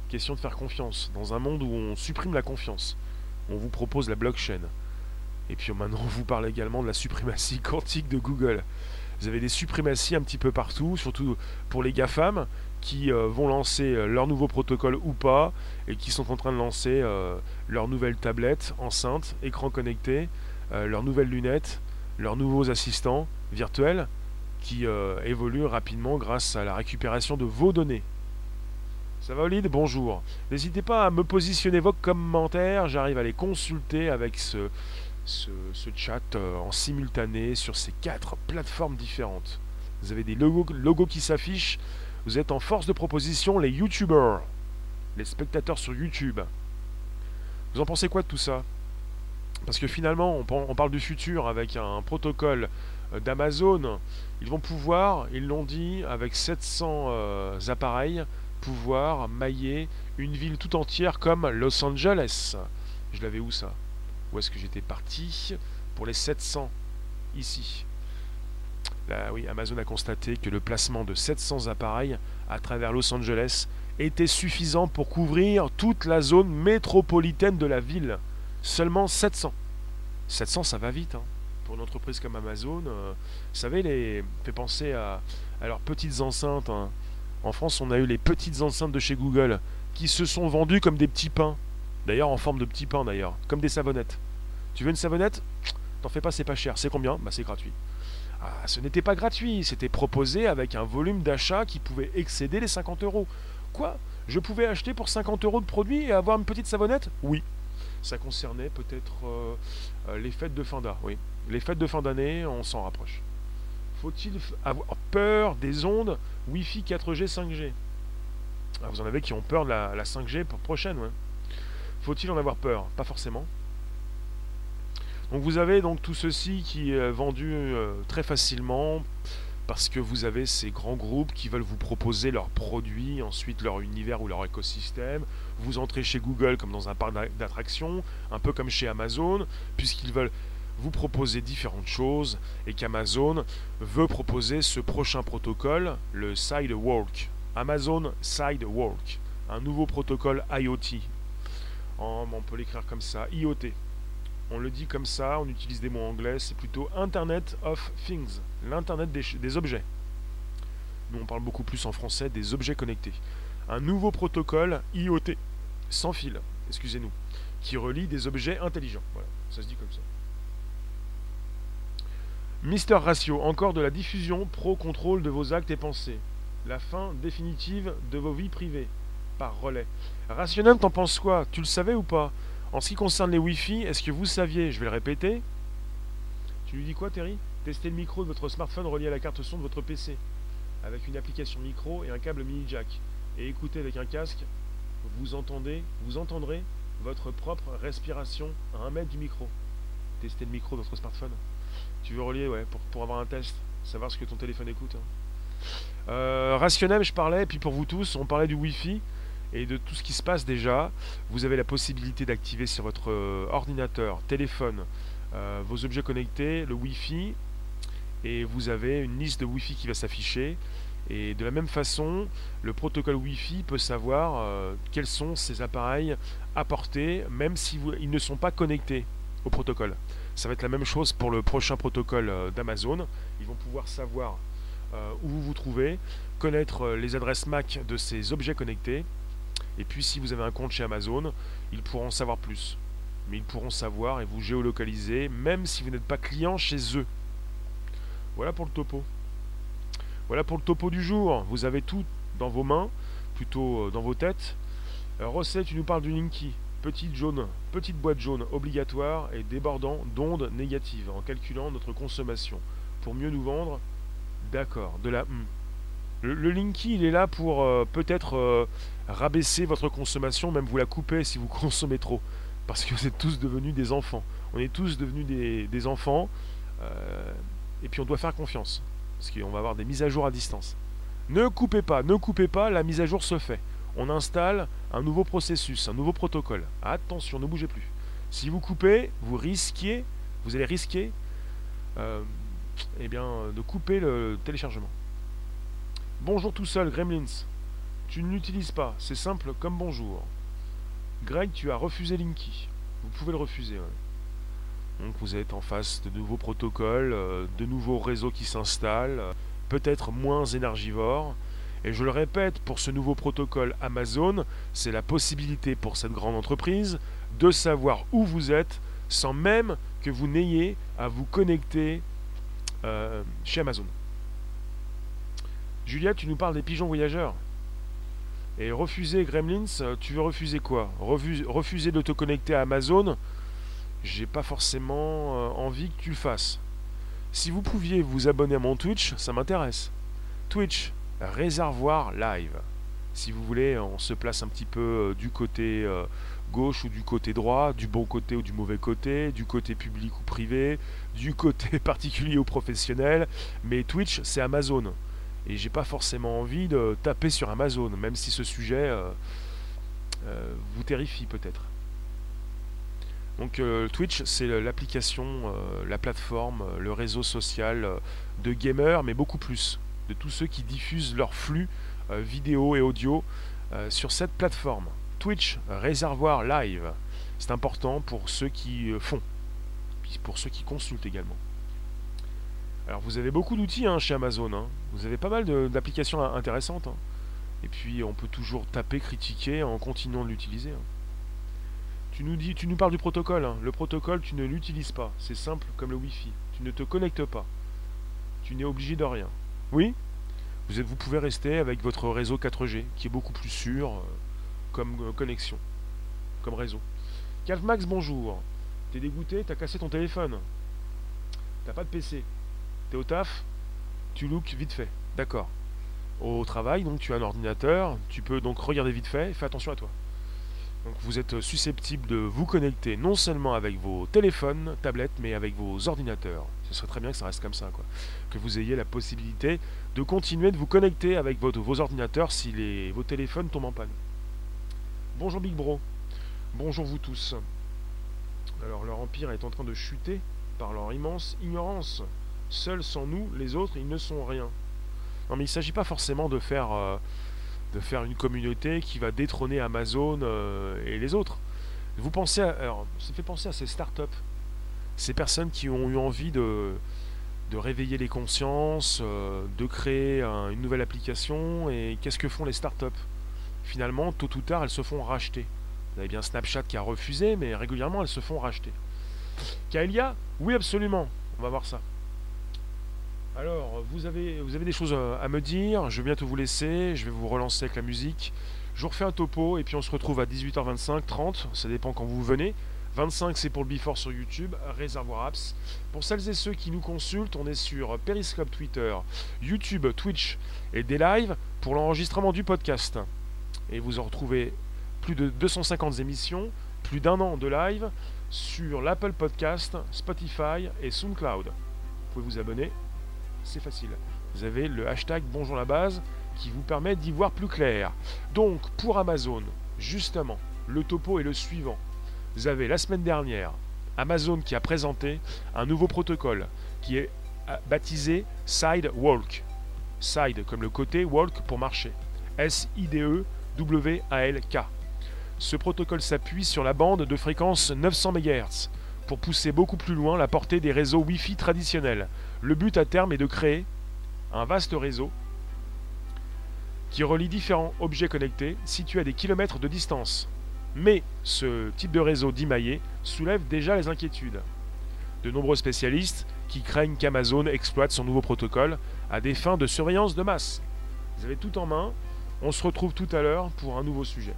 Question de faire confiance. Dans un monde où on supprime la confiance, on vous propose la blockchain. Et puis maintenant, on vous parle également de la suprématie [LAUGHS] quantique de Google. Vous avez des suprématies un petit peu partout, surtout pour les GAFAM, qui euh, vont lancer euh, leur nouveau protocole ou pas, et qui sont en train de lancer euh, leur nouvelle tablette enceinte, écran connecté, leurs nouvelles lunettes, leurs nouveaux assistants virtuels, qui évoluent rapidement grâce à la récupération de vos données. Ça va Olide Bonjour. N'hésitez pas à me positionner vos commentaires, j'arrive à les consulter avec ce, ce, chat en simultané sur ces quatre plateformes différentes. Vous avez des logos, logos qui s'affichent, vous êtes en force de proposition les YouTubers, les spectateurs sur YouTube. Vous en pensez quoi de tout ça? Parce que finalement, on, parle du futur avec un protocole euh, d'Amazon. Ils vont pouvoir, ils l'ont dit, avec 700 euh, appareils, pouvoir mailler une ville tout entière comme Los Angeles. Je l'avais où ça? Où est-ce que j'étais parti Pour les 700, ici. Oui, Amazon a constaté que le placement de 700 appareils à travers Los Angeles était suffisant pour couvrir toute la zone métropolitaine de la ville. Seulement 700. 700, ça va vite. Hein. Pour une entreprise comme Amazon, euh, vous savez, les fait penser à, leurs petites enceintes. Hein. En France, on a eu les petites enceintes de chez Google qui se sont vendues comme des petits pains. D'ailleurs, en forme de petits pains, d'ailleurs, comme des savonnettes. Tu veux une savonnette? T'en fais pas, c'est pas cher. C'est combien? Bah, c'est gratuit. Ah, ce n'était pas gratuit, c'était proposé avec un volume d'achat qui pouvait excéder les 50 euros. Quoi? Je pouvais acheter pour 50 euros de produits et avoir une petite savonnette? Oui. Ça concernait peut-être euh, euh, les fêtes de fin d'année. Oui. Les fêtes de fin d'année, on s'en rapproche. Faut-il avoir peur des ondes Wi-Fi 4G, 5G ah, Vous en avez qui ont peur de la, 5G pour prochaine. Faut-il en avoir peur? Pas forcément. Donc vous avez donc tout ceci qui est vendu euh, très facilement parce que vous avez ces grands groupes qui veulent vous proposer leurs produits, ensuite leur univers ou leur écosystème. Vous entrez chez Google comme dans un parc d'attractions, un peu comme chez Amazon, puisqu'ils veulent vous proposer différentes choses et qu'Amazon veut proposer ce prochain protocole, le Sidewalk. Amazon Sidewalk, un nouveau protocole IoT. on peut l'écrire comme ça, IoT. On le dit comme ça, on utilise des mots anglais, c'est plutôt Internet of Things, l'Internet des, objets. Nous, on parle beaucoup plus en français des objets connectés. Un nouveau protocole IoT, sans fil, excusez-nous, qui relie des objets intelligents. Voilà, ça se dit comme ça. Mister Ratio, encore de la diffusion pro-contrôle de vos actes et pensées. La fin définitive de vos vies privées, par relais. Rationnel, t'en penses quoi? Tu le savais ou pas? En ce qui concerne les Wi-Fi, est-ce que vous saviez, je vais le répéter, tu lui dis quoi Terry? Testez le micro de votre smartphone relié à la carte son de votre PC, avec une application micro et un câble mini jack. Et écoutez avec un casque, vous entendez, vous entendrez votre propre respiration à un mètre du micro. Testez le micro de votre smartphone. Tu veux relier, ouais, pour, avoir un test, savoir ce que ton téléphone écoute. Hein. Euh, rationnel, je parlais, puis pour vous tous, on parlait du Wi-Fi et de tout ce qui se passe déjà. Vous avez la possibilité d'activer sur votre euh, ordinateur, téléphone, euh, vos objets connectés, le Wi-Fi, et vous avez une liste de Wi-Fi qui va s'afficher. Et de la même façon, le protocole Wi-Fi peut savoir euh, quels sont ces appareils apportés, même si ils ne sont pas connectés au protocole. Ça va être la même chose pour le prochain protocole d'Amazon. Ils vont pouvoir savoir où vous vous trouvez, connaître les adresses MAC de ces objets connectés et puis si vous avez un compte chez Amazon, ils pourront en savoir plus. Mais ils pourront savoir et vous géolocaliser, même si vous n'êtes pas client chez eux. Voilà pour le topo. Voilà pour le topo du jour. Vous avez tout dans vos mains, plutôt euh, dans vos têtes. Alors, tu nous parles du Linky. Petite jaune, petite boîte jaune obligatoire et débordant d'ondes négatives en calculant notre consommation. Pour mieux nous vendre, d'accord, de la hmm. Le, Linky, il est là pour euh, peut-être euh, rabaisser votre consommation, même vous la couper si vous [LAUGHS] consommez trop. Parce que vous êtes tous devenus des enfants. On est tous devenus des, enfants. Euh, et puis on doit faire confiance. Parce qu'on va avoir des mises à jour à distance. Ne coupez pas, ne coupez pas, la mise à jour se fait. On installe un nouveau processus, un nouveau protocole. Attention, ne bougez plus. Si vous coupez, vous risquez, vous allez risquer eh bien, de couper le téléchargement. Bonjour tout seul, Gremlins. Tu ne l'utilises pas, c'est simple comme bonjour. Greg, tu as refusé Linky. Vous pouvez le refuser. Donc vous êtes en face de nouveaux protocoles, euh, de nouveaux réseaux qui s'installent, peut-être moins énergivores. Et je le répète, pour ce nouveau protocole Amazon, c'est la possibilité pour cette grande entreprise de savoir où vous êtes sans même que vous n'ayez à vous connecter euh, chez Amazon. Juliette, tu nous parles des pigeons voyageurs. Et refuser Gremlins, euh, tu veux refuser quoi? Refuser de te connecter à Amazon J'ai pas forcément euh, envie que tu le fasses. Si vous pouviez vous abonner à mon Twitch, ça m'intéresse. Twitch, réservoir live. Si vous voulez, on se place un petit peu euh, du côté gauche ou du côté droit, du bon côté ou du mauvais côté, du côté public ou privé, du côté [LAUGHS] particulier ou professionnel. Mais Twitch, c'est Amazon. Et j'ai pas forcément envie de taper sur Amazon, même si ce sujet euh, euh, vous terrifie peut-être. Donc Twitch, c'est l'application, la plateforme, le réseau social de gamers, mais beaucoup plus, de tous ceux qui diffusent leurs flux vidéo et audio sur cette plateforme. Twitch, réservoir live. C'est important pour ceux qui font, pour ceux qui consultent également. Alors vous avez beaucoup d'outils hein, chez Amazon. Hein. Vous avez pas mal d'applications intéressantes. Hein. Et puis on peut toujours taper, critiquer en continuant de l'utiliser. Tu nous dis, tu nous parles du protocole. Le protocole, tu ne l'utilises pas. C'est simple comme le Wi-Fi. Tu ne te connectes pas. Tu n'es obligé de rien. Oui? Vous, êtes, vous pouvez rester avec votre réseau 4G, qui est beaucoup plus sûr euh, comme euh, connexion, comme réseau. Calvmax, bonjour. T'es dégoûté, t'as cassé ton téléphone? T'as pas de PC. T'es au taf, tu look vite fait. D'accord. Au travail, donc tu as un ordinateur, tu peux donc regarder vite fait, fais attention à toi. Donc vous êtes susceptible de vous connecter non seulement avec vos téléphones, tablettes, mais avec vos ordinateurs. Ce serait très bien que ça reste comme ça, quoi. Que vous ayez la possibilité de continuer de vous connecter avec vos ordinateurs si les, vos téléphones tombent en panne. Bonjour Big Bro. Bonjour vous tous. Alors leur empire est en train de chuter par leur immense ignorance. Seuls sans nous, les autres, ils ne sont rien. Non mais il ne s'agit pas forcément de faire, euh, de faire une communauté qui va détrôner Amazon euh, et les autres. Vous pensez à, alors, ça fait penser à ces startups, ces personnes qui ont eu envie de, réveiller les consciences, euh, de créer une nouvelle application. Et qu'est-ce que font les startups Finalement, tôt ou tard, elles se font racheter. Vous avez bien Snapchat qui a refusé, mais régulièrement, elles se font racheter. Kaelia? Oui, absolument. On va voir ça. Alors, vous avez, des choses à me dire. Je vais bientôt vous laisser. Je vais vous relancer avec la musique. Je vous refais un topo et puis on se retrouve à 18h25, 30. Ça dépend quand vous venez. 25 c'est pour le Before sur YouTube, Réservoir Apps. Pour celles et ceux qui nous consultent, on est sur Periscope Twitter, YouTube, Twitch et des lives pour l'enregistrement du podcast. Et vous en retrouvez plus de 250 émissions, plus d'un an de live sur l'Apple Podcast, Spotify et SoundCloud. Vous pouvez vous abonner c'est facile. Vous avez le hashtag Bonjour la base qui vous permet d'y voir plus clair. Donc pour Amazon, justement, le topo est le suivant. Vous avez la semaine dernière Amazon qui a présenté un nouveau protocole qui est euh, baptisé Sidewalk. Side comme le côté, walk pour marcher. S-I-D-E-W-A-L-K. Ce protocole s'appuie sur la bande de fréquence 900 MHz pour pousser beaucoup plus loin la portée des réseaux Wi-Fi traditionnels. Le but à terme est de créer un vaste réseau qui relie différents objets connectés situés à des kilomètres de distance. Mais ce type de réseau dimaillé soulève déjà les inquiétudes. De nombreux spécialistes qui craignent qu'Amazon exploite son nouveau protocole à des fins de surveillance de masse. Vous avez tout en main. On se retrouve tout à l'heure pour un nouveau sujet.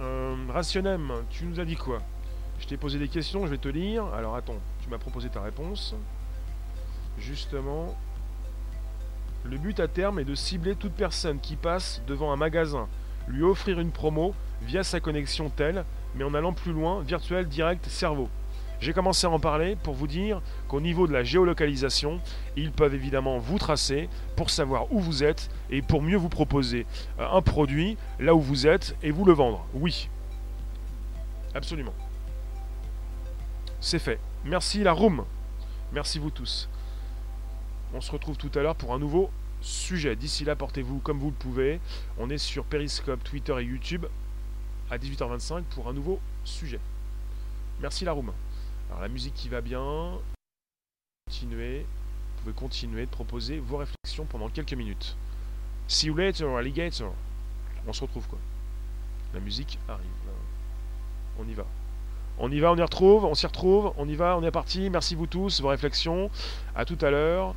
Euh, Rationem, tu nous as dit quoi? Je t'ai posé des questions, je vais te lire. Alors attends, m'as proposé ta réponse. Justement, le but à terme est de cibler toute personne qui passe devant un magasin, lui offrir une promo via sa connexion telle, mais en allant plus loin, virtuel direct cerveau. J'ai commencé à en parler pour vous dire qu'au niveau de la géolocalisation, ils peuvent évidemment vous tracer pour savoir où vous êtes et pour mieux vous proposer euh, un produit là où vous êtes et vous le vendre. Oui. Absolument. C'est fait. Merci la room. Merci vous tous. On se retrouve tout à l'heure pour un nouveau sujet. D'ici là, portez-vous comme vous le pouvez. On est sur Periscope, Twitter et YouTube à 18h25 pour un nouveau sujet. Merci la room. Alors la musique qui va bien. Continuez. Vous pouvez continuer de proposer vos réflexions pendant quelques minutes. See you later, alligator. On se retrouve quoi. La musique arrive. On y va. On y va, on y retrouve, on s'y retrouve, on y va, on est parti. Merci vous tous, vos réflexions. À tout à l'heure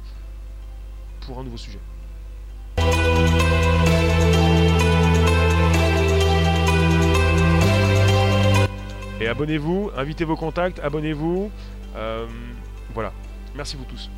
pour un nouveau sujet. Et abonnez-vous, invitez vos contacts, abonnez-vous. Euh, voilà. Merci vous tous.